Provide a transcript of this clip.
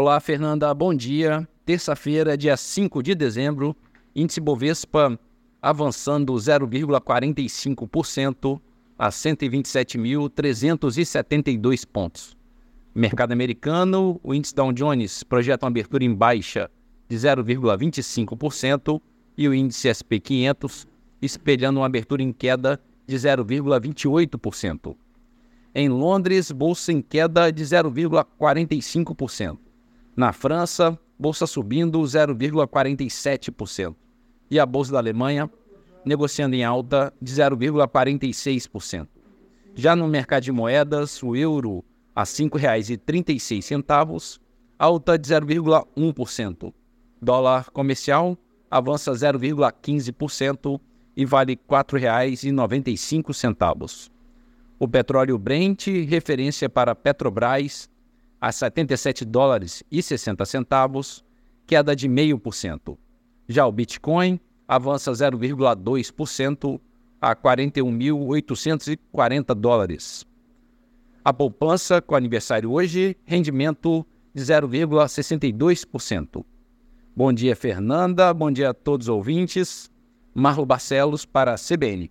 Olá, Fernanda, bom dia. Terça-feira, dia 5 de dezembro, índice Bovespa avançando 0,45% a 127.372 pontos. Mercado americano, o índice Dow Jones projeta uma abertura em baixa de 0,25% e o índice SP 500 espelhando uma abertura em queda de 0,28%. Em Londres, bolsa em queda de 0,45%. Na França, bolsa subindo 0,47%. E a bolsa da Alemanha negociando em alta de 0,46%. Já no mercado de moedas, o euro a R$ 5,36, alta de 0,1%. Dólar comercial avança 0,15% e vale R$ 4,95. O petróleo Brent, referência para Petrobras, a 77 dólares e 60 centavos, queda de 0,5%. Já o Bitcoin avança 0,2% a 41.840 dólares. A poupança com aniversário hoje, rendimento de 0,62%. Bom dia, Fernanda. Bom dia a todos os ouvintes. Marlo Barcelos para a CBN.